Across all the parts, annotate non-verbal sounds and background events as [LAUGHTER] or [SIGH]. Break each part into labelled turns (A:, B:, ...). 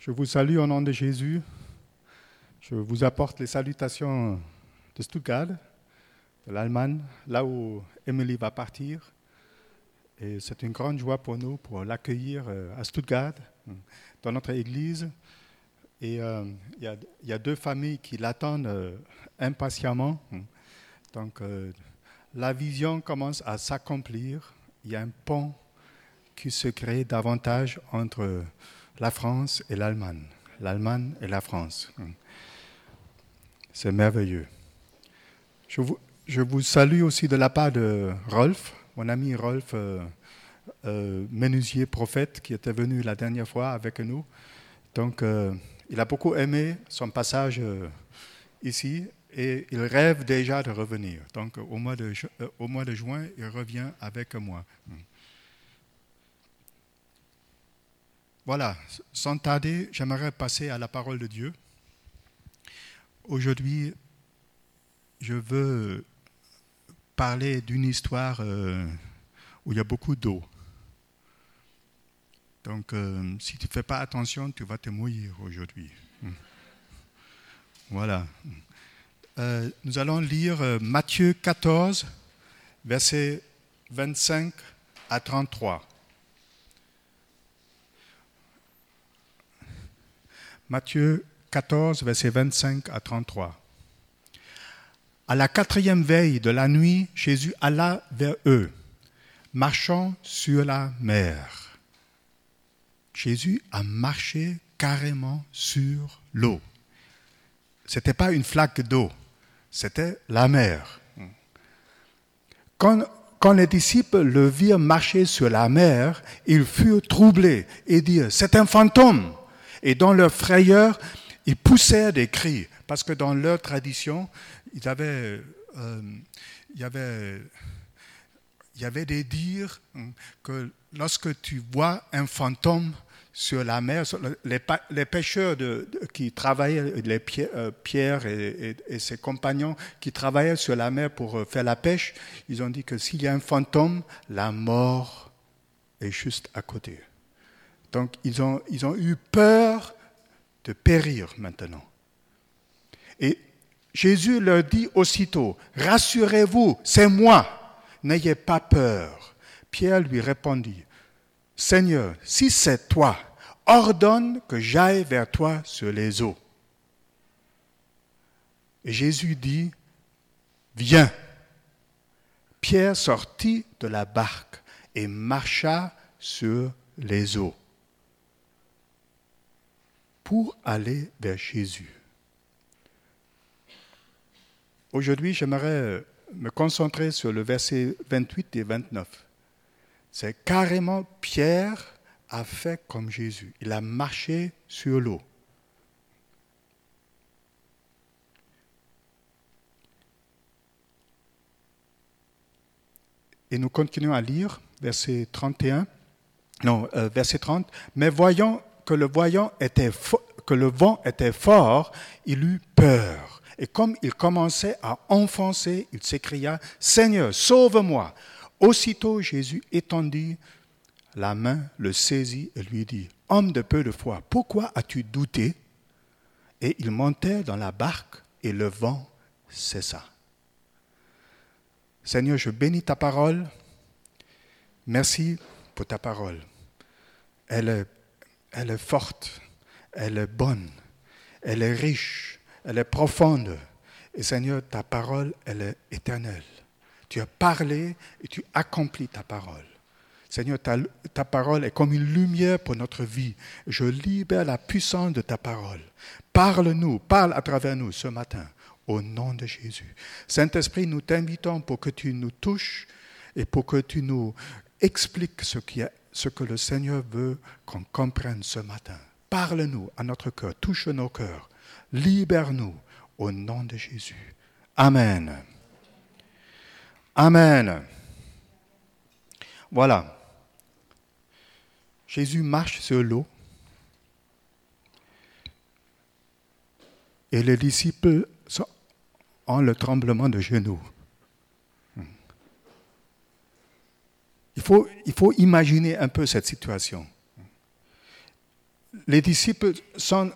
A: Je vous salue au nom de Jésus. Je vous apporte les salutations de Stuttgart, de l'Allemagne, là où Emily va partir. Et c'est une grande joie pour nous pour l'accueillir euh, à Stuttgart, dans notre église. Et euh, il y, a deux familles qui l'attendent euh, impatiemment. Donc la vision commence à s'accomplir. Il y a un pont qui se crée davantage entre la France et l'Allemagne, l'Allemagne et la France. C'est merveilleux. Je vous, je vous, salue aussi de la part de Rolf, mon ami Rolf, euh, euh, menuisier prophète, qui était venu la dernière fois avec nous. Donc, euh, il a beaucoup aimé son passage ici et il rêve déjà de revenir. Donc, au mois de, au mois de juin, il revient avec moi. Voilà, sans tarder, j'aimerais passer à la parole de Dieu. Aujourd'hui, je veux parler d'une histoire euh, où il y a beaucoup d'eau. Donc, euh, si tu ne fais pas attention, tu vas te mouiller aujourd'hui. Voilà. Euh, nous allons lire Matthieu 14, versets 25 à 33. Matthieu 14, versets 25 à 33. À la quatrième veille de la nuit, Jésus alla vers eux, marchant sur la mer. Jésus a marché carrément sur l'eau. Ce n'était pas une flaque d'eau, c'était la mer. Quand, quand, les disciples le virent marcher sur la mer, ils furent troublés et dirent, c'est un fantôme. Et dans leur frayeur, ils poussèrent des cris, parce que dans leur tradition, ils avaient, euh, il, y avait, il y avait des dires hein, que lorsque tu vois un fantôme sur la mer, les, pêcheurs de, qui travaillaient, les euh, Pierre et, et, ses compagnons qui travaillaient sur la mer pour euh, faire la pêche, ils ont dit que s'il y a un fantôme, la mort est juste à côté. Donc ils ont, ils ont eu peur de périr maintenant. Et Jésus leur dit aussitôt, Rassurez-vous, c'est moi, n'ayez pas peur. Pierre lui répondit, Seigneur, si c'est toi, ordonne que j'aille vers toi sur les eaux. Et Jésus dit, Viens. Pierre sortit de la barque et marcha sur les eaux pour aller vers Jésus. Aujourd'hui, j'aimerais me concentrer sur le verset 28 et 29. C'est carrément Pierre a fait comme Jésus. Il a marché sur l'eau. Et nous continuons à lire verset 31, non, euh, verset 30. Mais voyons que le, vent était fort, il eut peur. Et comme il commençait à enfoncer, il s'écria, Seigneur, sauve-moi. Aussitôt Jésus étendit la main, le saisit et lui dit, Homme de peu de foi, pourquoi as-tu douté? Et il montait dans la barque et le vent cessa. Seigneur, je bénis ta parole. Merci pour ta parole. Elle elle est forte, elle est bonne, elle est riche, elle est profonde. Et Seigneur, ta parole, elle est éternelle. Tu as parlé et tu accomplis ta parole. Seigneur, ta, ta, parole est comme une lumière pour notre vie. Je libère la puissance de ta parole. Parle-nous, parle à travers nous ce matin, au nom de Jésus. Saint-Esprit, nous t'invitons pour que tu nous touches et pour que tu nous expliques ce qui est ce que le Seigneur veut qu'on comprenne ce matin. Parle-nous à notre cœur, touche nos cœurs, libère-nous au nom de Jésus. Amen. Amen. Voilà. Jésus marche sur l'eau et les disciples ont le tremblement de genoux. Il faut, imaginer un peu cette situation. les disciples sont,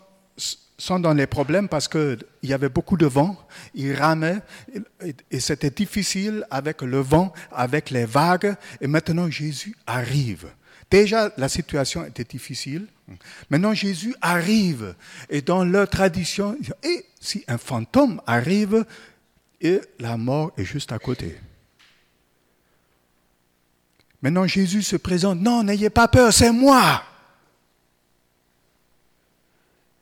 A: dans les problèmes parce qu'il y avait beaucoup de vent, ils ramaient et c'était difficile avec le vent, avec les vagues. Et maintenant Jésus arrive. Déjà, la situation était difficile. Maintenant, Jésus arrive. Et dans leur tradition, et si un fantôme arrive, et la mort est juste à côté. Maintenant, Jésus se présente. Non, n'ayez pas peur, c'est moi.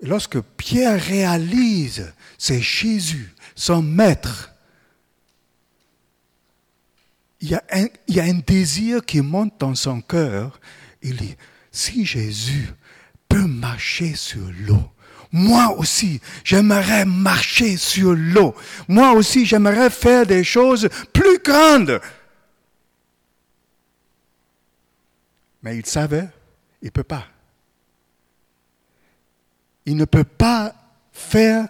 A: lorsque Pierre réalise, c'est Jésus, son maître, il y, a un, il y, a un, désir qui monte dans son cœur. Il dit, si Jésus peut marcher sur l'eau, moi aussi, j'aimerais marcher sur l'eau. Moi aussi, j'aimerais faire des choses plus grandes. Mais il savait, il ne peut pas. Il ne peut pas faire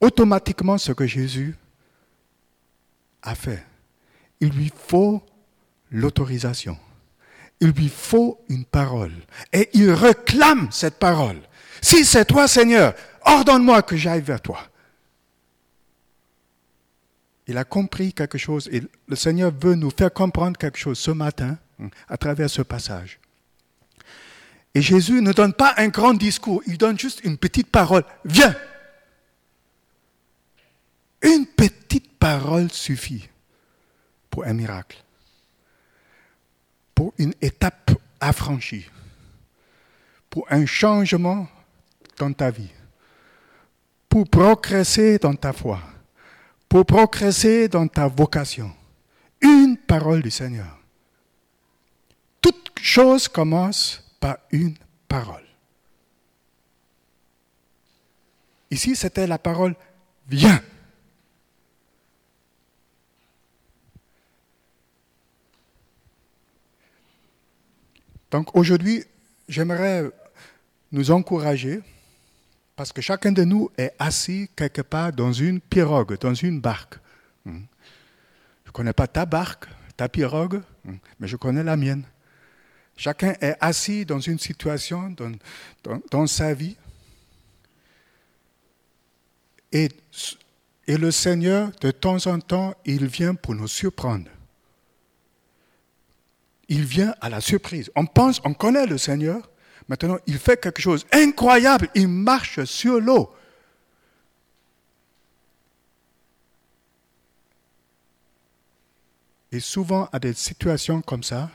A: automatiquement ce que Jésus a fait. Il lui faut l'autorisation. Il lui faut une parole. Et il réclame cette parole. Si c'est toi, Seigneur, ordonne-moi que j'aille vers toi. Il a compris quelque chose et le Seigneur veut nous faire comprendre quelque chose ce matin à travers ce passage. Et Jésus ne donne pas un grand discours, il donne juste une petite parole. Viens. Une petite parole suffit pour un miracle, pour une étape affranchie, pour un changement dans ta vie, pour progresser dans ta foi, pour progresser dans ta vocation. Une parole du Seigneur. Chose commence par une parole. Ici, c'était la parole viens. Donc aujourd'hui, j'aimerais nous encourager, parce que chacun de nous est assis quelque part dans une pirogue, dans une barque. Hmm. Je ne connais pas ta barque, ta pirogue, hmm, mais je connais la mienne. Chacun est assis dans une situation, dans, sa vie. Et, et le Seigneur, de temps en temps, il vient pour nous surprendre. Il vient à la surprise. On pense, on connaît le Seigneur. Maintenant, il fait quelque chose incroyable. Il marche sur l'eau. Et souvent, à des situations comme ça,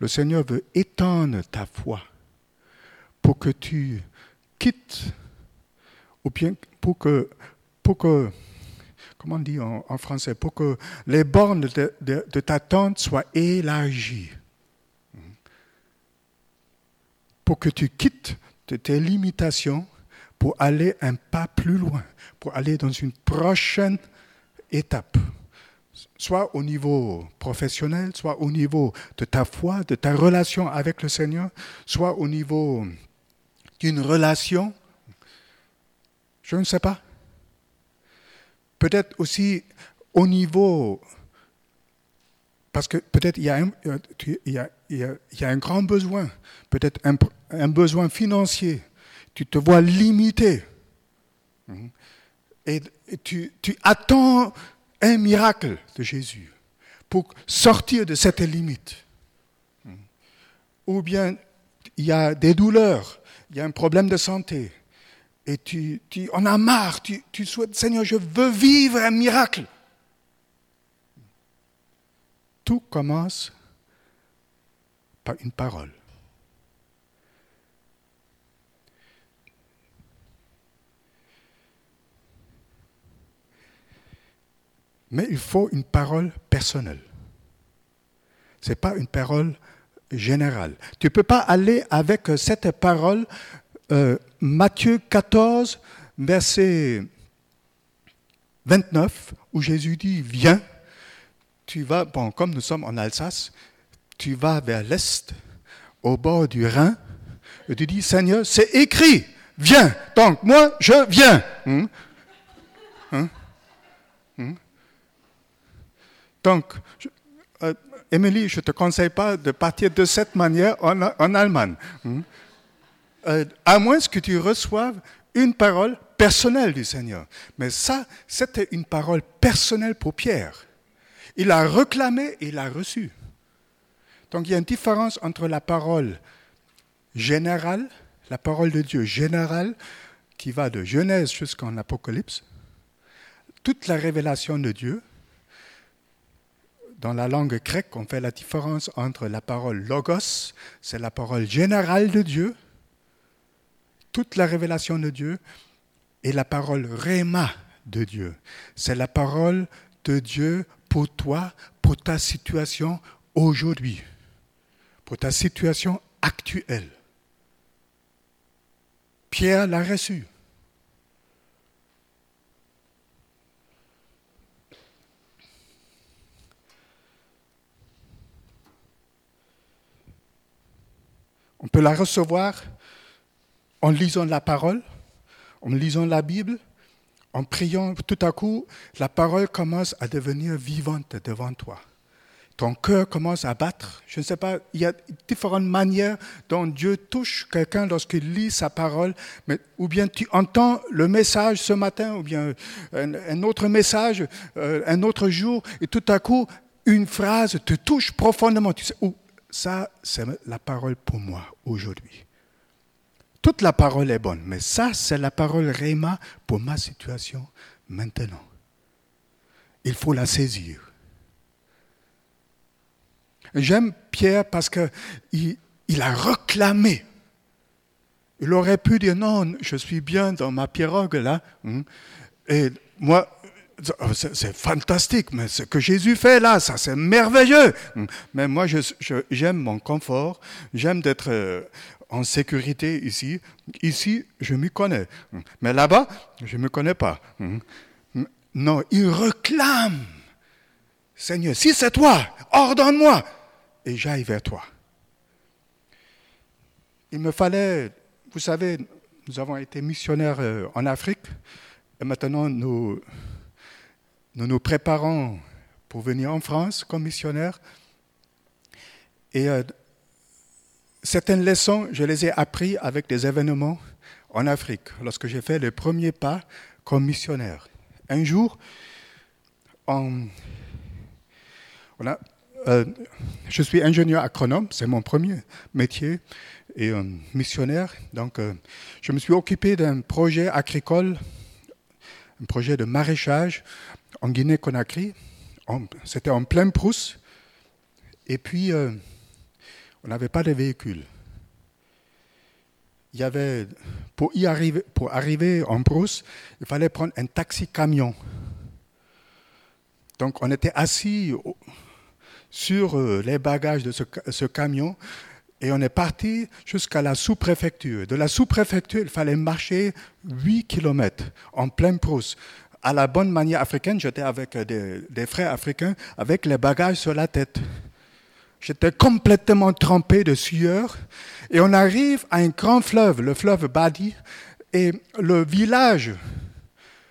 A: le Seigneur veut étendre ta foi pour que tu quittes, ou bien pour que, pour que comment on dit en, français, pour que les bornes de, ta tente soient élargies. Pour que tu quittes tes limitations pour aller un pas plus loin, pour aller dans une prochaine étape soit au niveau professionnel, soit au niveau de ta foi, de ta relation avec le Seigneur, soit au niveau d'une relation. Je ne sais pas. Peut-être aussi au niveau, parce que peut-être il y, a un, grand besoin, peut-être un, besoin financier. Tu te vois limité. Et tu attends un miracle de Jésus pour sortir de cette limite. Ou bien il y a des douleurs, il y a un problème de santé, et tu, en as marre, tu souhaites, Seigneur, je veux vivre un miracle. Tout commence par une parole. Mais il faut une parole personnelle. Ce n'est pas une parole générale. Tu ne peux pas aller avec cette parole, euh, Matthieu 14, verset 29, où Jésus dit, viens, tu vas, bon, comme nous sommes en Alsace, tu vas vers l'est, au bord du Rhin, et tu dis, Seigneur, c'est écrit, viens. Donc, moi, je viens. Hein? Hein? Donc, euh, Émilie, je ne te conseille pas de partir de cette manière en, Allemagne. Hmm? euh, à moins que tu reçoives une parole personnelle du Seigneur. Mais ça, c'était une parole personnelle pour Pierre. Il a réclamé et il a reçu. Donc il y a une différence entre la parole générale, la parole de Dieu générale, qui va de Genèse jusqu'en Apocalypse, toute la révélation de Dieu. Dans la langue grecque, on fait la différence entre la parole logos, c'est la parole générale de Dieu, toute la révélation de Dieu, et la parole rema de Dieu. C'est la parole de Dieu pour toi, pour ta situation aujourd'hui, pour ta situation actuelle. Pierre l'a reçu. On peut la recevoir en lisant la parole, en lisant la Bible, en priant. Tout à coup, la parole commence à devenir vivante devant toi. Ton cœur commence à battre. Je ne sais pas, il y a différentes manières dont Dieu touche quelqu'un lorsqu'il lit sa parole, mais, ou bien tu entends le message ce matin, ou bien un, autre message euh, un autre jour, et tout à coup, une phrase te touche profondément. Tu sais, ça, c'est la parole pour moi aujourd'hui. Toute la parole est bonne, mais ça, c'est la parole Réma pour ma situation maintenant. Il faut la saisir. J'aime Pierre parce qu'il il a réclamé. Il aurait pu dire non, je suis bien dans ma pirogue là. Hein. Et moi, c'est fantastique, mais ce que Jésus fait là, ça c'est merveilleux. Mais moi, j'aime mon confort, j'aime d'être euh, en sécurité ici. Ici, je m'y connais. Mais là-bas, je ne me connais pas. Non, il réclame. Seigneur, si c'est toi, ordonne-moi et j'aille vers toi. Il me fallait, vous savez, nous avons été missionnaires euh, en Afrique et maintenant nous nous nous préparons pour venir en France comme missionnaire. Et euh, certaines leçons, je les ai apprises avec des événements en Afrique, lorsque j'ai fait le premier pas comme missionnaire. Un jour, euh, je suis ingénieur agronome, c'est mon premier métier, et missionnaire. Donc, euh, je me suis occupé d'un projet agricole, un projet de maraîchage en Guinée-Conakry. C'était en pleine Prousse. Et puis, euh, on n'avait pas de véhicule. Il y avait, pour, y arriver, pour arriver en Prousse, il fallait prendre un taxi-camion. Donc, on était assis sur euh, les bagages de ce, ce camion et on est parti jusqu'à la sous-préfecture. De la sous-préfecture, il fallait marcher 8 km en pleine Prousse à la bonne manière africaine, j'étais avec des, frères africains avec les bagages sur la tête. J'étais complètement trempé de sueur. Et on arrive à un grand fleuve, le fleuve Badi, et le village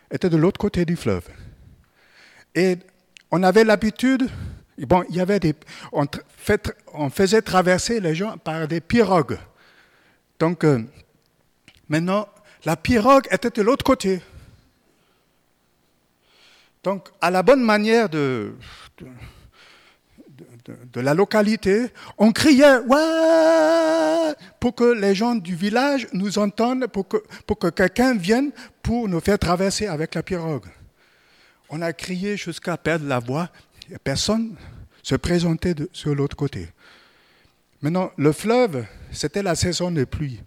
A: était de l'autre côté du fleuve. Et on avait l'habitude, bon, il y avait des, on, on, faisait traverser les gens par des pirogues. Donc, euh, maintenant, la pirogue était de l'autre côté. Donc, à la bonne manière de, de, la localité, on criait ouais pour que les gens du village nous entendent, pour que, pour que quelqu'un vienne pour nous faire traverser avec la pirogue. On a crié jusqu'à perdre la voix personne se présentait sur l'autre côté. Maintenant, le fleuve, c'était la saison des pluies.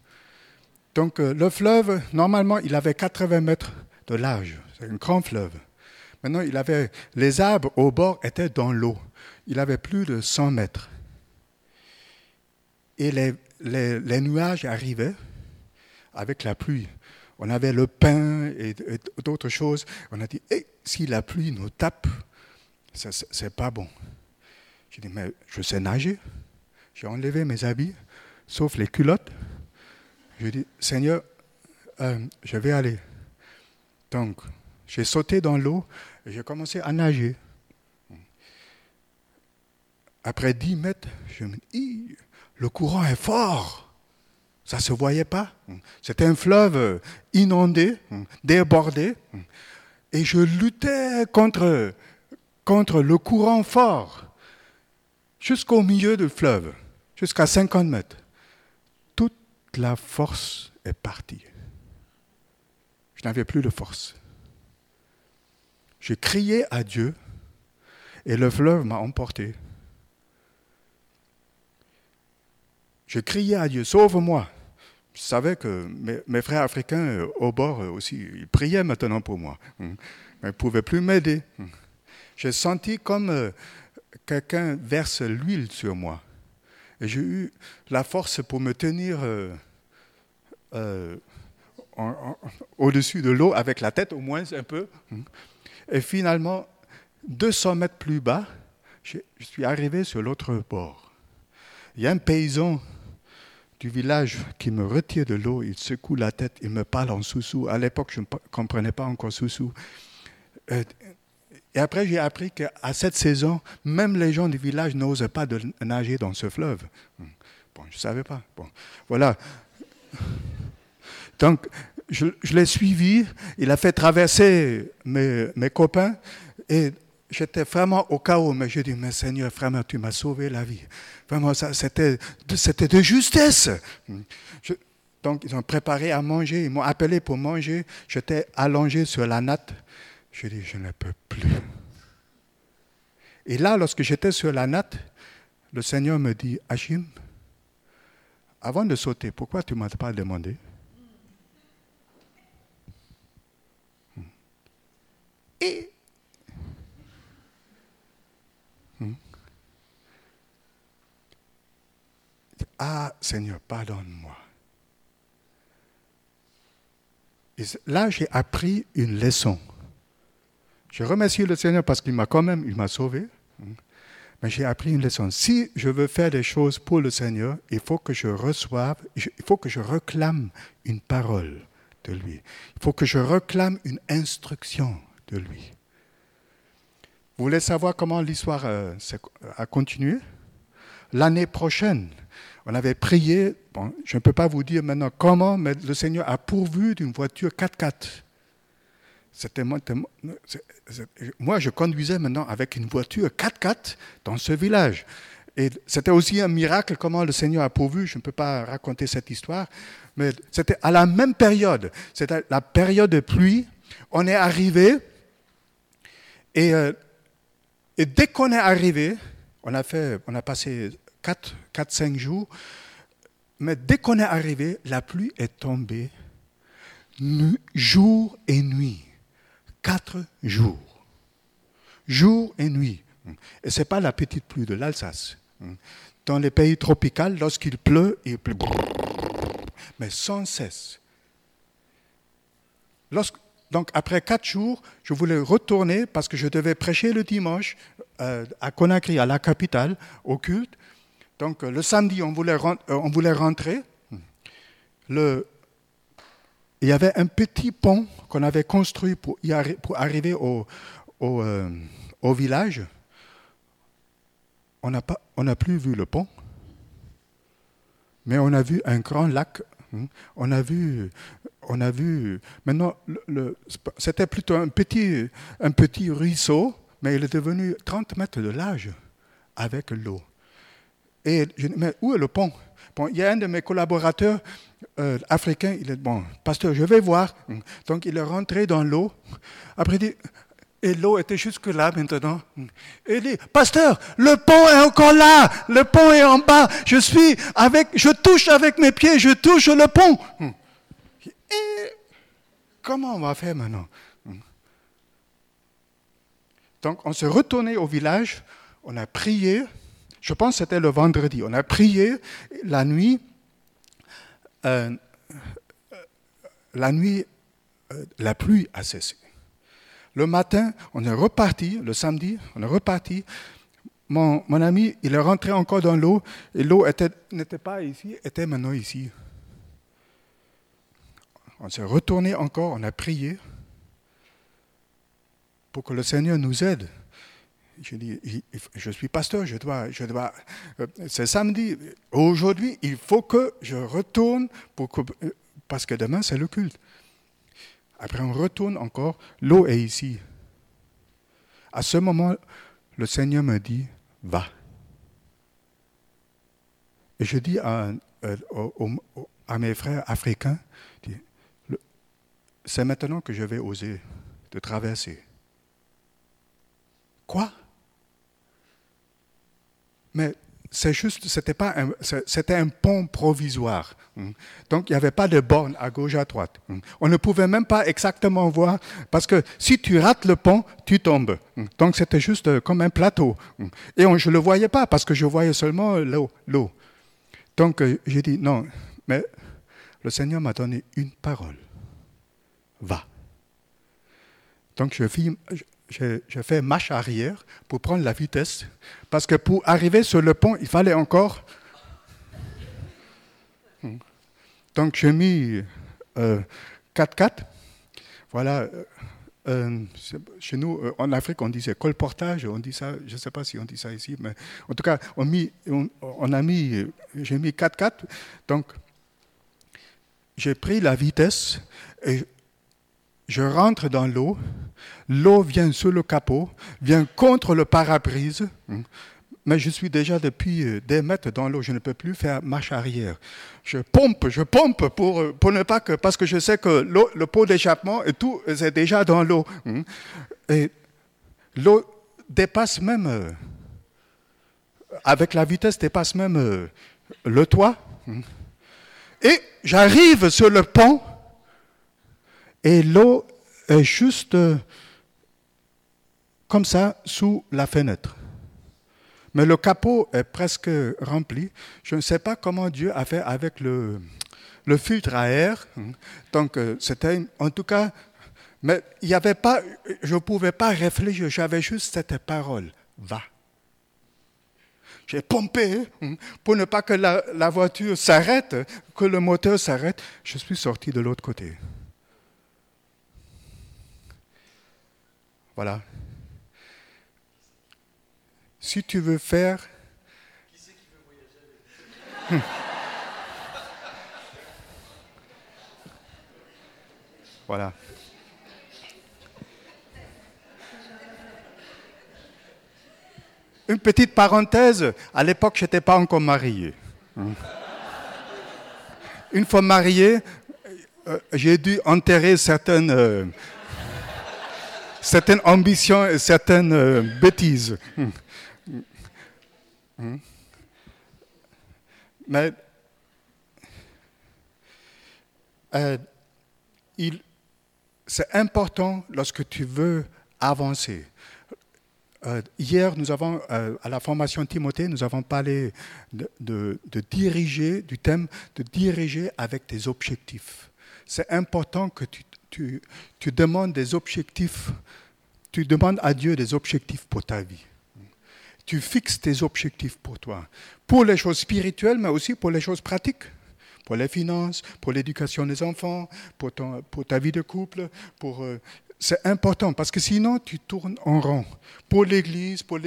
A: Donc, euh, le fleuve, normalement, il avait 80 mètres de large. C'est un grand fleuve. Maintenant, il avait, les arbres au bord étaient dans l'eau. Il avait plus de 100 mètres. Et les, nuages arrivaient avec la pluie. On avait le pain et, d'autres choses. On a dit, eh, si la pluie nous tape, ce n'est pas bon. J'ai dit, mais je sais nager. J'ai enlevé mes habits, sauf les culottes. J'ai dit, Seigneur, euh, je vais aller. Donc, j'ai sauté dans l'eau et j'ai commencé à nager. Après 10 mètres, je me dis, le courant est fort. Ça ne se voyait pas. C'était un fleuve inondé, débordé. Et je luttais contre, contre le courant fort jusqu'au milieu du fleuve, jusqu'à 50 mètres. Toute la force est partie. Je n'avais plus de force. J'ai crié à Dieu et le fleuve m'a emporté. J'ai crié à Dieu, sauve-moi. Je savais que mes, frères africains euh, au bord euh, aussi, ils priaient maintenant pour moi. Hein. Mais ils ne pouvaient plus m'aider. Hein. J'ai senti comme euh, quelqu'un verse l'huile sur moi. Et j'ai eu la force pour me tenir au-dessus de l'eau avec la tête au moins un peu. Et finalement, 200 mètres plus bas, je suis arrivé sur l'autre bord. Il y a un paysan du village qui me retire de l'eau, il secoue la tête, il me parle en sous-sous. À l'époque, je ne comprenais pas encore sous-sous. Euh, et après, j'ai appris qu'à cette saison, même les gens du village n'osent pas de nager dans ce fleuve. Bon, je ne savais pas. Bon, voilà. Donc, je, l'ai suivi. Il a fait traverser mes, copains. Et j'étais vraiment au chaos. Mais j'ai dit, mais Seigneur, vraiment, tu m'as sauvé la vie. Vraiment, c'était de, justesse. donc, ils ont préparé à manger, ils m'ont appelé pour manger. J'étais allongé sur la natte. Je dis, je ne peux plus. Et là, lorsque j'étais sur la natte, le Seigneur me dit, Achim, avant de sauter, pourquoi tu ne m'as pas demandé? Ah Seigneur, pardonne-moi. Là, j'ai appris une leçon. Je remercie le Seigneur parce qu'il m'a quand même, sauvé. Mais j'ai appris une leçon. Si je veux faire des choses pour le Seigneur, il faut que je reçoive, il faut que je réclame une parole de lui. Il faut que je réclame une instruction de lui. Vous voulez savoir comment l'histoire euh, a continué? L'année prochaine, on avait prié, je ne peux pas vous dire maintenant comment, mais le Seigneur a pourvu d'une voiture 4x4. C'était moi, je conduisais maintenant avec une voiture 4x4 dans ce village. Et c'était aussi un miracle comment le Seigneur a pourvu. Je ne peux pas raconter cette histoire, mais c'était à la même période. C'était la période de pluie. On est arrivé et, euh, et dès qu'on est arrivé, on a fait, on a passé 4-5 jours. Mais dès qu'on est arrivé, la pluie est tombée jour et nuit. Quatre jours. Jour et nuit. Et ce n'est pas la petite pluie de l'Alsace. Dans les pays tropicaux, lorsqu'il pleut, il pleut. Mais sans cesse. donc après quatre jours, je voulais retourner parce que je devais prêcher le dimanche euh, à Conakry, à la capitale, au culte. Donc le samedi, on voulait, euh, on voulait rentrer. Il y avait un petit pont qu'on avait construit pour, y pour arriver au, au, euh, village. On n'a plus vu le pont, mais on a vu un grand lac. Hein. On a vu, on a vu. Maintenant, le, c'était plutôt un petit, un petit ruisseau, mais il est devenu 30 mètres de large avec l'eau. Et je dis, mais où est le pont? Il y a un de mes collaborateurs euh, africains, il est bon, pasteur, je vais voir. Donc il est rentré dans l'eau. Après, il dit, et l'eau était jusque là maintenant. Et il dit, pasteur, le pont est encore là, le pont est en bas. Je suis avec, je touche avec mes pieds, je touche le pont. Comment on va faire maintenant? Donc on s'est retourné au village, on a prié, je pense que c'était le vendredi. On a prié la nuit. Euh, la nuit, euh, la pluie a cessé. Le matin, on est reparti, le samedi, on est reparti. Mon, mon ami, il est rentré encore dans l'eau et l'eau n'était pas ici, était maintenant ici. On s'est retourné encore, on a prié pour que le Seigneur nous aide. Je dis, je suis pasteur, je dois, je dois. Euh, c'est samedi. Aujourd'hui, il faut que je retourne euh, parce que demain c'est le culte. Après, on retourne encore. L'eau est ici. À ce moment, le Seigneur me dit, va. Et je dis à, euh, à mes frères africains, c'est maintenant que je vais oser de traverser. Quoi? Mais c'est juste, c'était pas c'était un pont provisoire. Hein. Donc il n'y avait pas de borne à gauche à droite. Hein. On ne pouvait même pas exactement voir parce que si tu rates le pont, tu tombes. Hein. Donc c'était juste euh, comme un plateau. Et je ne le voyais pas parce que je voyais seulement l'eau. Donc euh, j'ai dit non, mais le Seigneur m'a donné une parole. Va. Donc je, je, fais marche arrière pour prendre la vitesse, parce que pour arriver sur le pont, il fallait encore... Donc j'ai mis 4-4. Euh, voilà. Euh, euh, chez nous, en Afrique, on disait colportage, on dit ça, je ne sais pas si on dit ça ici, mais en tout cas, on, a mis, j'ai mis 4-4. Donc, j'ai pris la vitesse et je rentre dans l'eau, l'eau vient sur le capot, vient contre le parabrise, hein. mais je suis déjà depuis euh, des mètres dans l'eau, je ne peux plus faire marche arrière. Je pompe, je pompe pour, euh, pour ne pas que, parce que je sais que le pot d'échappement et tout est déjà dans l'eau. Hein. Et l'eau dépasse même, euh, avec la vitesse, dépasse même le toit. Hein. Et j'arrive sur le pont et l'eau est juste euh, comme ça sous la fenêtre. Mais le capot est presque rempli. Je ne sais pas comment Dieu a fait avec le, filtre à air. Donc, euh, c'était en tout cas, mais il n'y avait pas, je ne pouvais pas réfléchir, j'avais juste cette parole, va. J'ai pompé hein, pour ne pas que la voiture s'arrête, que le moteur s'arrête. Je suis sorti de l'autre côté. Voilà. Si tu veux faire... Qui c'est qui veut voyager Voilà. Une petite parenthèse, à l'époque, je n'étais pas encore marié. Une fois marié, euh, j'ai dû enterrer certaines euh, certaines ambitions et certaines euh, bêtises. Hum. Hum. Mais euh, c'est important lorsque tu veux avancer. Euh, hier, nous avons, à la formation Timothée, nous avons parlé de, de, diriger, du thème de diriger avec des objectifs. C'est important que tu tu, demandes des objectifs, tu demandes à Dieu des objectifs pour ta vie. Tu fixes tes objectifs pour toi, pour les choses spirituelles, mais aussi pour les choses pratiques, pour les finances, pour l'éducation des enfants, pour, ta vie de couple. Euh, c'est important parce que sinon tu tournes en rond. Pour l'Église, pour,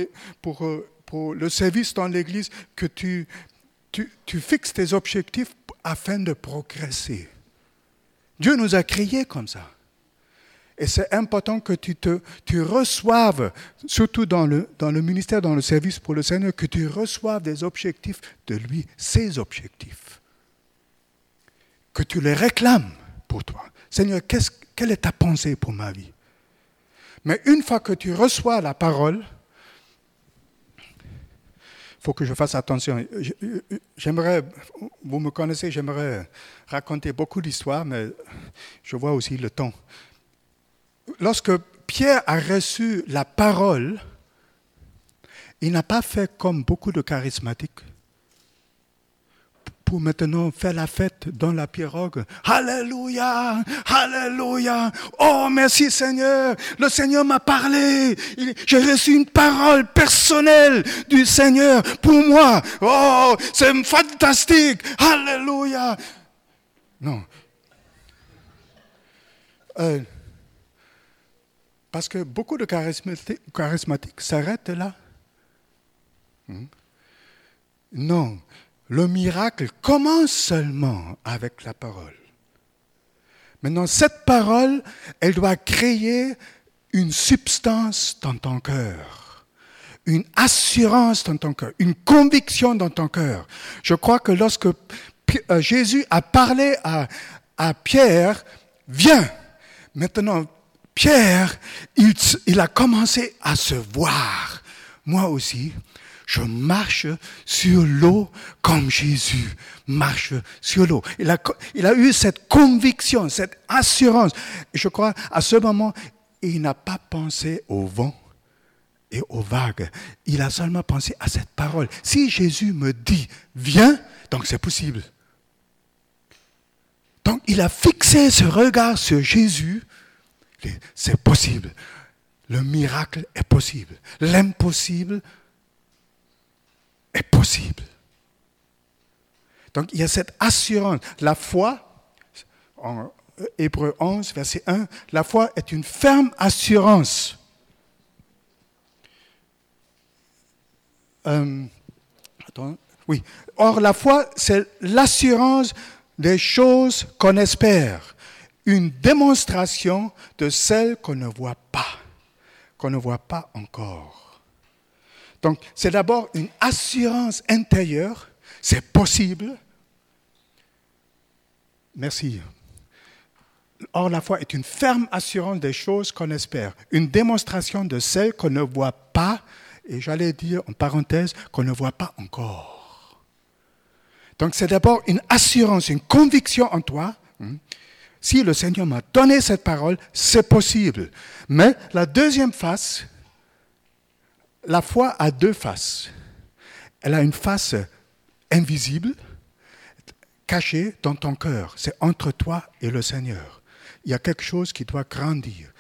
A: euh, le service dans l'Église, que tu fixes tes objectifs afin de progresser. Dieu nous a créés comme ça. Et c'est important que tu, te, reçoives, surtout dans le, dans le ministère, dans le service pour le Seigneur, que tu reçoives des objectifs de lui, ses objectifs. Que tu les réclames pour toi. Seigneur, quelle est ta pensée pour ma vie? Mais une fois que tu reçois la parole, faut que je fasse attention. J'aimerais, vous me connaissez, j'aimerais raconter beaucoup d'histoires, mais je vois aussi le temps. Lorsque Pierre a reçu la parole, il n'a pas fait comme beaucoup de charismatiques pour maintenant faire la fête dans la pirogue. Alléluia, Alléluia. Oh, merci Seigneur. Le Seigneur m'a parlé. J'ai reçu une parole personnelle du Seigneur pour moi. Oh, c'est fantastique. Alléluia. Non. Euh, Parce que beaucoup de charismatiques, s'arrêtent là. Hmm? Non, le miracle commence seulement avec la parole. Maintenant, cette parole, elle doit créer une substance dans ton cœur, une assurance dans ton cœur, une conviction dans ton cœur. Je crois que lorsque euh, Jésus a parlé à, à Pierre, viens, maintenant, Pierre, il, il a commencé à se voir. Moi aussi, je marche sur l'eau comme Jésus marche sur l'eau. Il a, eu cette conviction, cette assurance. Je crois, à ce moment, il n'a pas pensé au vent et aux vagues. Il a seulement pensé à cette parole. Si Jésus me dit, viens, donc c'est possible. Donc il a fixé ce regard sur Jésus. C'est possible. Le miracle est possible. L'impossible est possible. Donc il y a cette assurance. La foi, en Hébreu 11, verset 1, la foi est une ferme assurance. Euh, oui. Or, la foi, c'est l'assurance des choses qu'on espère, une démonstration de celles qu'on ne voit pas, qu'on ne voit pas encore. Donc, c'est d'abord une assurance intérieure, c'est possible. Merci. Or, la foi est une ferme assurance des choses qu'on espère, une démonstration de celles qu'on ne voit pas, et j'allais dire en parenthèse, qu'on ne voit pas encore. Donc, c'est d'abord une assurance, une conviction en toi. Hein. Si le Seigneur m'a donné cette parole, c'est possible. Mais la deuxième face, la foi a deux faces. Elle a une face invisible, cachée dans ton cœur. C'est entre toi et le Seigneur. Il y a quelque chose qui doit grandir.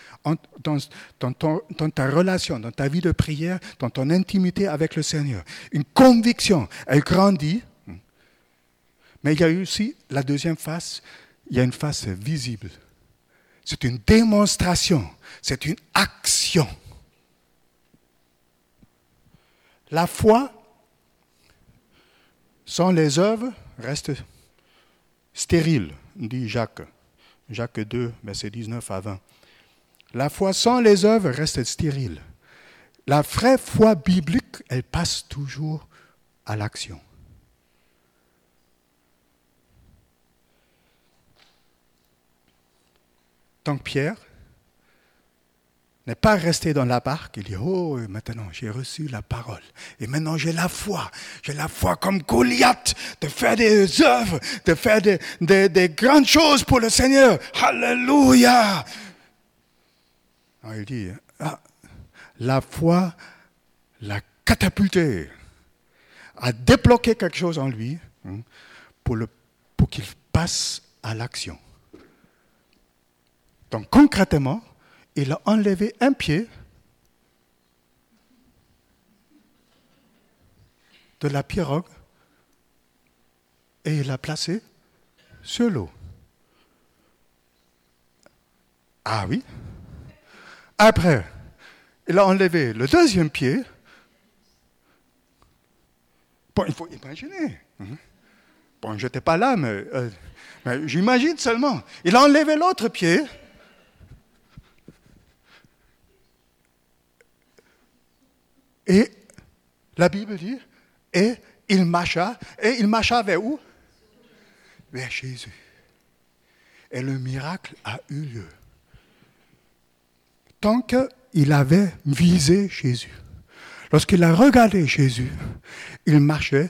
A: Dans, ta relation, dans ta vie de prière, dans ton intimité avec le Seigneur. Une conviction, elle grandit. Mais il y a aussi la deuxième face, il y a une face visible. C'est une démonstration, c'est une action. La foi, sans les œuvres, reste stérile, dit Jacques. Jacques 2, verset 19 à 20. La foi sans les œuvres reste stérile. La vraie foi biblique, elle passe toujours à l'action. Tant que Pierre n'est pas resté dans la barque, il dit, oh, maintenant j'ai reçu la parole. Et maintenant j'ai la foi. J'ai la foi comme Goliath de faire des œuvres, de faire des, grandes choses pour le Seigneur. Alléluia. il dit, ah, la foi l'a catapulté, a débloqué quelque chose en lui hein, pour, pour qu'il passe à l'action. Donc concrètement, il a enlevé un pied de la pirogue et il l'a placé sur l'eau. Ah oui. Après, il a enlevé le deuxième pied. Bon, il faut imaginer. Hein. Bon, je n'étais pas là, mais, euh, mais j'imagine seulement. Il a enlevé l'autre pied. Et la Bible dit, et il marcha, et il marcha vers où? Vers Jésus. Et le miracle a eu lieu. Tant qu'il avait visé Jésus, lorsqu'il a regardé Jésus, il marchait,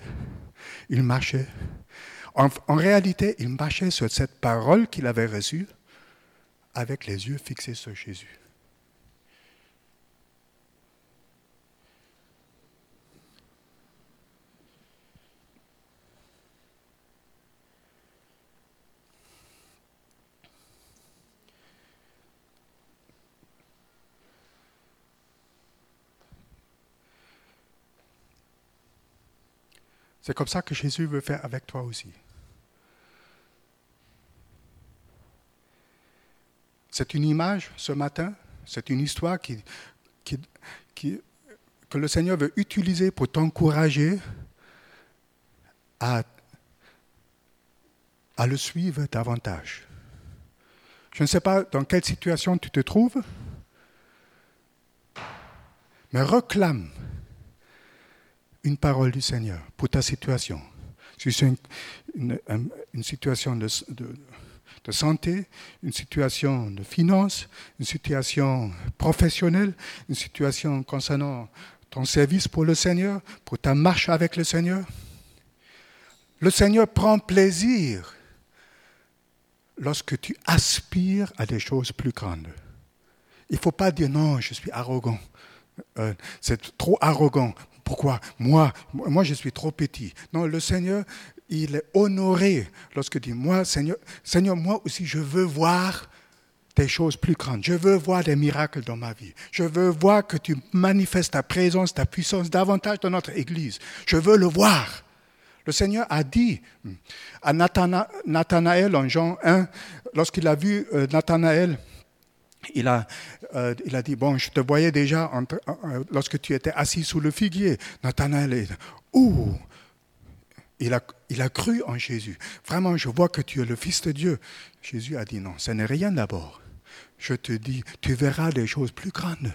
A: il marchait. En, en réalité, il marchait sur cette parole qu'il avait reçue avec les yeux fixés sur Jésus. C'est comme ça que Jésus veut faire avec toi aussi. C'est une image ce matin C'est une histoire qui, que le Seigneur veut utiliser pour t'encourager à, à le suivre davantage. Je ne sais pas dans quelle situation tu te trouves, mais réclame une parole du Seigneur pour ta situation. Si c'est une, situation de, santé, une situation de finance, une situation professionnelle, une situation concernant ton service pour le Seigneur, pour ta marche avec le Seigneur. Le Seigneur prend plaisir lorsque tu aspires à des choses plus grandes. Il ne faut pas dire non, je suis arrogant. Euh, c'est trop arrogant. Pourquoi? Moi, moi, je suis trop petit. Non, le Seigneur, il est honoré lorsque dit moi, Seigneur, Seigneur, moi aussi, je veux voir des choses plus grandes. Je veux voir des miracles dans ma vie. Je veux voir que tu manifestes ta présence, ta puissance davantage dans notre Église. Je veux le voir. Le Seigneur a dit à Nathanaël en Jean 1, lorsqu'il a vu euh, Nathanaël, il a, euh, il a dit, bon, je te voyais déjà euh, lorsque tu étais assis sous le figuier. Nathanaël est, ouh, il a cru en Jésus. Vraiment, je vois que tu es le Fils de Dieu. Jésus a dit, non, ce n'est rien d'abord. Je te dis, tu verras des choses plus grandes.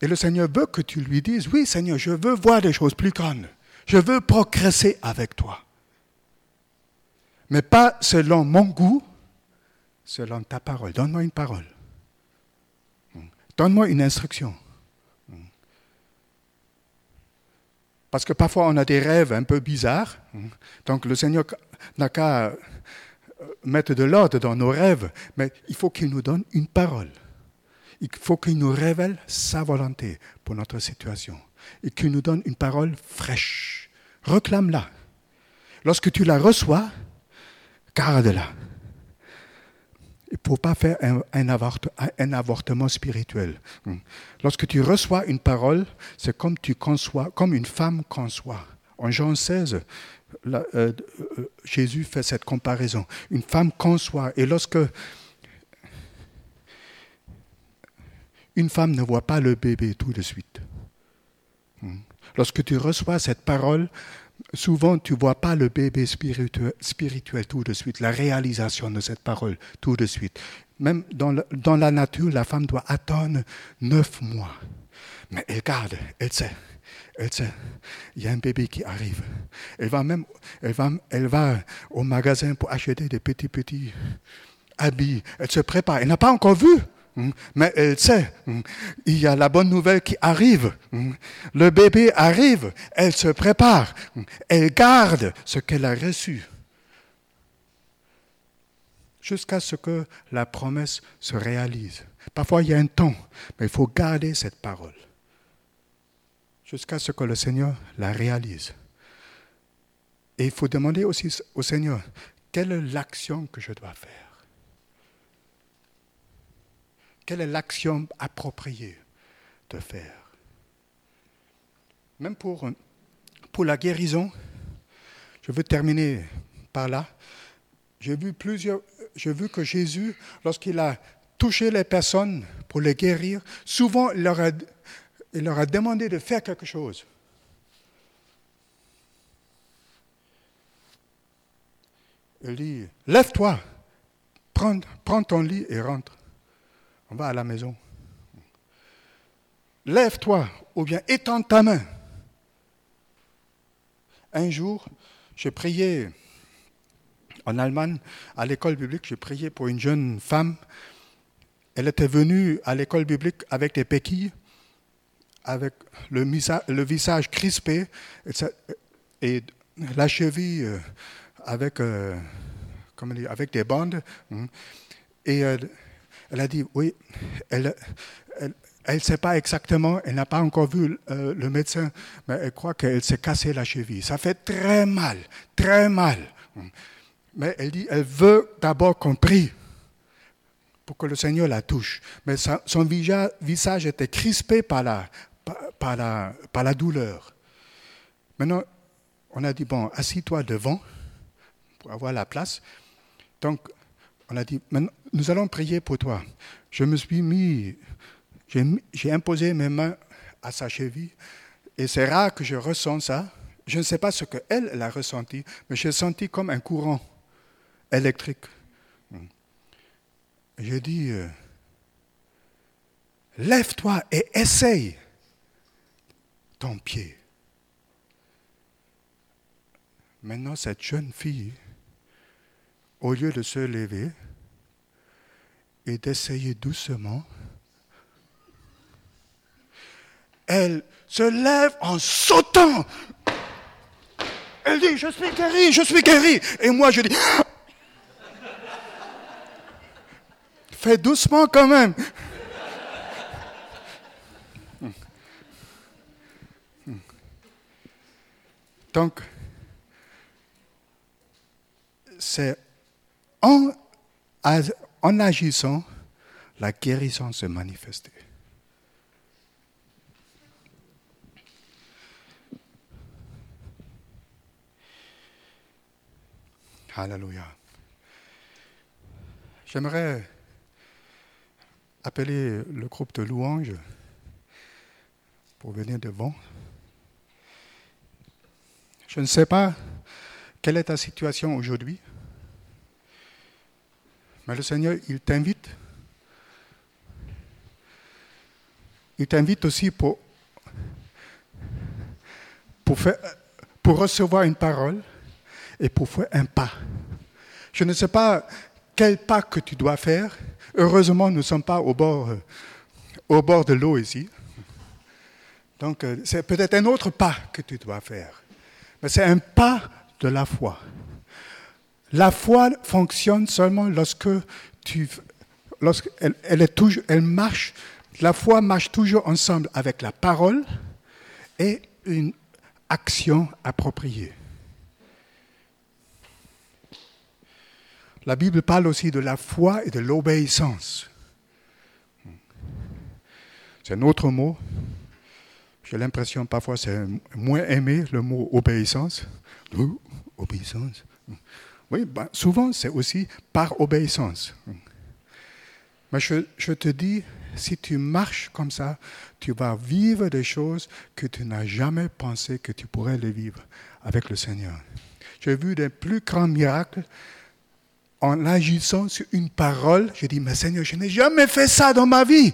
A: Et le Seigneur veut que tu lui dises, oui Seigneur, je veux voir des choses plus grandes. Je veux progresser avec toi mais pas selon mon goût, selon ta parole. Donne-moi une parole. Donne-moi une instruction. Parce que parfois on a des rêves un peu bizarres. Donc le Seigneur n'a qu'à euh, mettre de l'ordre dans nos rêves, mais il faut qu'il nous donne une parole. Il faut qu'il nous révèle sa volonté pour notre situation et qu'il nous donne une parole fraîche. Reclame-la. Lorsque tu la reçois, garde-la. Il ne faut pas faire un, avortement spirituel. Hmm. Lorsque tu reçois une parole, c'est comme tu conçois, comme une femme conçoit. En Jean 16, euh, euh, Jésus fait cette comparaison. Une femme conçoit. Et lorsque une femme ne voit pas le bébé tout de suite, hmm. lorsque tu reçois cette parole, souvent tu ne vois pas le bébé spirituel, tout de suite, la réalisation de cette parole tout de suite. Même dans, la nature, la femme doit attendre neuf mois. Mais elle garde, elle sait. Elle sait, il y a un bébé qui arrive. Elle va même, elle va, elle va au magasin pour acheter des petits, petits habits. Elle se prépare. Elle n'a pas encore vu. Hmm? Mais elle sait, hmm, il y a la bonne nouvelle qui arrive. Hmm? Le bébé arrive, elle se prépare, elle garde ce qu'elle a reçu jusqu'à ce que la promesse se réalise. Parfois, il y a un temps, mais il faut garder cette parole jusqu'à ce que le Seigneur la réalise. Et il faut demander aussi au Seigneur, quelle est l'action que je dois faire? Quelle est l'action appropriée de faire? Même pour, la guérison, je veux terminer par là. J'ai vu plusieurs, j'ai vu que Jésus, lorsqu'il a touché les personnes pour les guérir, souvent il leur a, demandé de faire quelque chose. Il dit, lève-toi, prends ton lit et rentre on va à la maison. Lève-toi ou bien étends ta main. Un jour, j'ai prié en Allemagne, à l'école biblique, j'ai prié pour une jeune femme. Elle était venue à l'école biblique avec des béquilles, avec le, visage crispé et la cheville euh, avec, euh, avec des bandes. Hein. Et euh, elle a dit, oui, elle ne sait pas exactement, elle n'a pas encore vu euh, le médecin, mais elle croit qu'elle s'est cassée la cheville. Ça fait très mal, très mal. Mais elle dit, elle veut d'abord qu'on prie pour que le Seigneur la touche. Mais son visage était crispé par la, par, la, par douleur. Maintenant, on a dit, bon, assis-toi devant pour avoir la place. Donc, on a dit, nous allons prier pour toi. Je me suis mis, j'ai imposé mes mains à sa cheville, et c'est rare que je ressens ça. Je ne sais pas ce qu'elle elle a ressenti, mais j'ai senti comme un courant électrique. J'ai dit, euh, lève-toi et essaye ton pied. Maintenant, cette jeune fille, au lieu de se lever et d'essayer doucement, elle se lève en sautant. Elle dit, je suis guérie, je suis guérie. Et moi, je dis, [GASPS] fais doucement quand même. Donc, c'est en, en agissant, la guérison se manifeste. Alléluia. J'aimerais appeler le groupe de louanges pour venir devant. Je ne sais pas quelle est ta situation aujourd'hui. Mais le Seigneur, il t'invite. Il t'invite aussi pour, recevoir une parole et pour faire un pas. Je ne sais pas quel pas que tu dois faire. Heureusement, nous ne sommes pas au bord, au bord de l'eau ici. Donc, euh, c'est peut-être un autre pas que tu dois faire. Mais c'est un pas de la foi. La foi fonctionne seulement lorsque tu, elle marche. La foi marche toujours ensemble avec la parole et une action appropriée. La Bible parle aussi de la foi et de l'obéissance. C'est un autre mot. J'ai l'impression parfois c'est moins aimé le mot obéissance. obéissance. Oui, ben, souvent c'est aussi par obéissance. Mais je, te dis, si tu marches comme ça, tu vas vivre des choses que tu n'as jamais pensé que tu pourrais les vivre avec le Seigneur. J'ai vu des plus grands miracles en agissant sur une parole. J'ai dit, mais Seigneur, je n'ai jamais fait ça dans ma vie.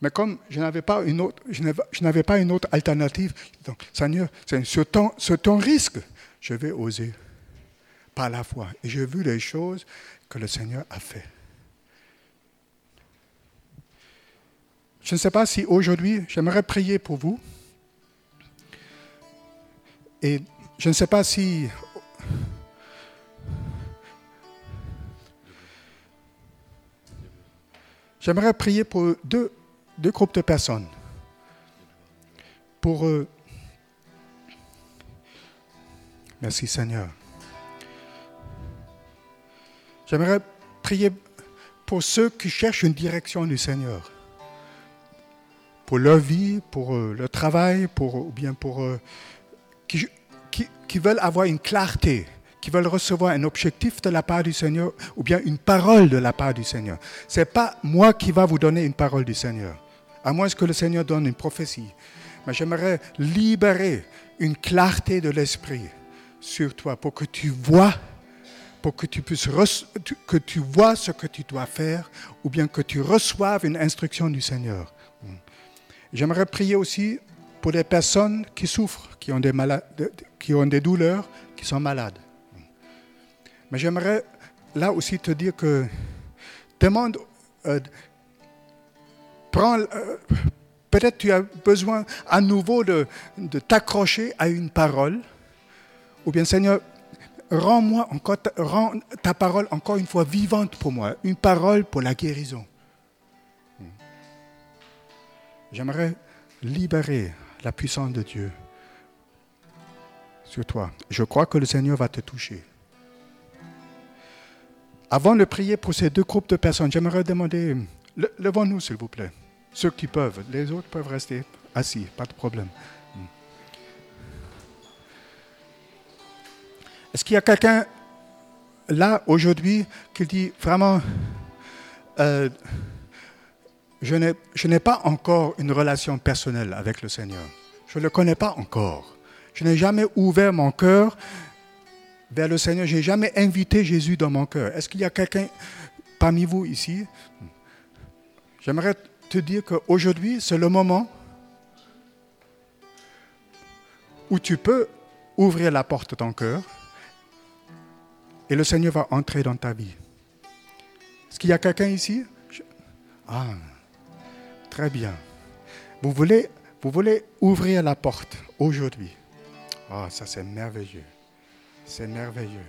A: Mais comme je n'avais pas une autre, je n'avais pas une autre alternative, Seigneur, sur ton risque, je vais oser par la foi. Et j'ai vu les choses que le Seigneur a fait. Je ne sais pas si aujourd'hui, j'aimerais prier pour vous. Et je ne sais pas si... J'aimerais prier pour deux deux groupes de personnes pour eux. Merci Seigneur. J'aimerais prier pour ceux qui cherchent une direction du Seigneur, pour leur vie, pour euh, leur travail, ou bien pour euh, qui, qui veulent avoir une clarté, qui veulent recevoir un objectif de la part du Seigneur ou bien une parole de la part du Seigneur. Ce n'est pas moi qui va vous donner une parole du Seigneur à moins que le Seigneur donne une prophétie. Mais j'aimerais libérer une clarté de l'esprit sur toi pour que tu vois, pour que tu puisses que tu vois ce que tu dois faire, ou bien que tu reçoives une instruction du Seigneur. J'aimerais prier aussi pour les personnes qui souffrent, qui ont des, qui ont des douleurs, qui sont malades. Mais j'aimerais là aussi te dire que demande, euh, euh, peut-être tu as besoin à nouveau de, t'accrocher à une parole. Ou bien, Seigneur, rends-moi encore, rends ta parole encore une fois vivante pour moi. Une parole pour la guérison. J'aimerais libérer la puissance de Dieu sur toi. Je crois que le Seigneur va te toucher. Avant de prier pour ces deux groupes de personnes, j'aimerais demander, levons-nous s'il vous plaît. Ceux qui peuvent, les autres peuvent rester assis, pas de problème. Est-ce qu'il y a quelqu'un là, aujourd'hui, qu'il dit vraiment, euh, je n'ai pas encore une relation personnelle avec le Seigneur. Je ne le connais pas encore. Je n'ai jamais ouvert mon cœur vers le Seigneur. Je n'ai jamais invité Jésus dans mon cœur. Est-ce qu'il y a quelqu'un parmi vous ici? J'aimerais te dire qu'aujourd'hui, c'est le moment où tu peux ouvrir la porte de ton cœur et le Seigneur va entrer dans ta vie. Est-ce qu'il y a quelqu'un ici? Ah, très bien. Vous voulez, ouvrir la porte aujourd'hui? Ah, ça c'est merveilleux. C'est merveilleux.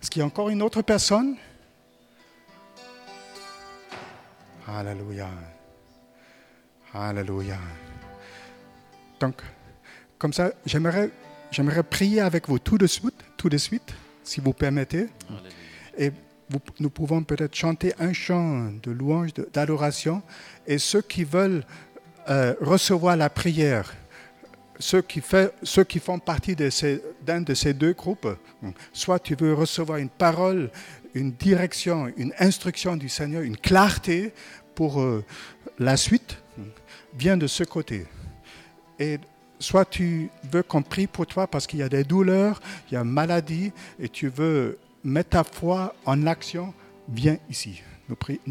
A: Est-ce qu'il y a encore une autre personne? Alléluia. Alléluia. Donc, comme ça, j'aimerais, j'aimerais prier avec vous tout de suite, tout de suite, si vous permettez. Et nous pouvons peut-être chanter un chant de louange, d'adoration. Et ceux qui veulent euh, recevoir la prière, ceux qui, fait, ceux qui font partie d'un de, de ces deux groupes, soit tu veux recevoir une parole, une direction, une instruction du Seigneur, une clarté pour euh, la suite, viens de ce côté. Et soit tu veux qu'on prie pour toi parce qu'il y a des douleurs, il y a une maladie, et tu veux mettre ta foi en action, viens ici. Nous,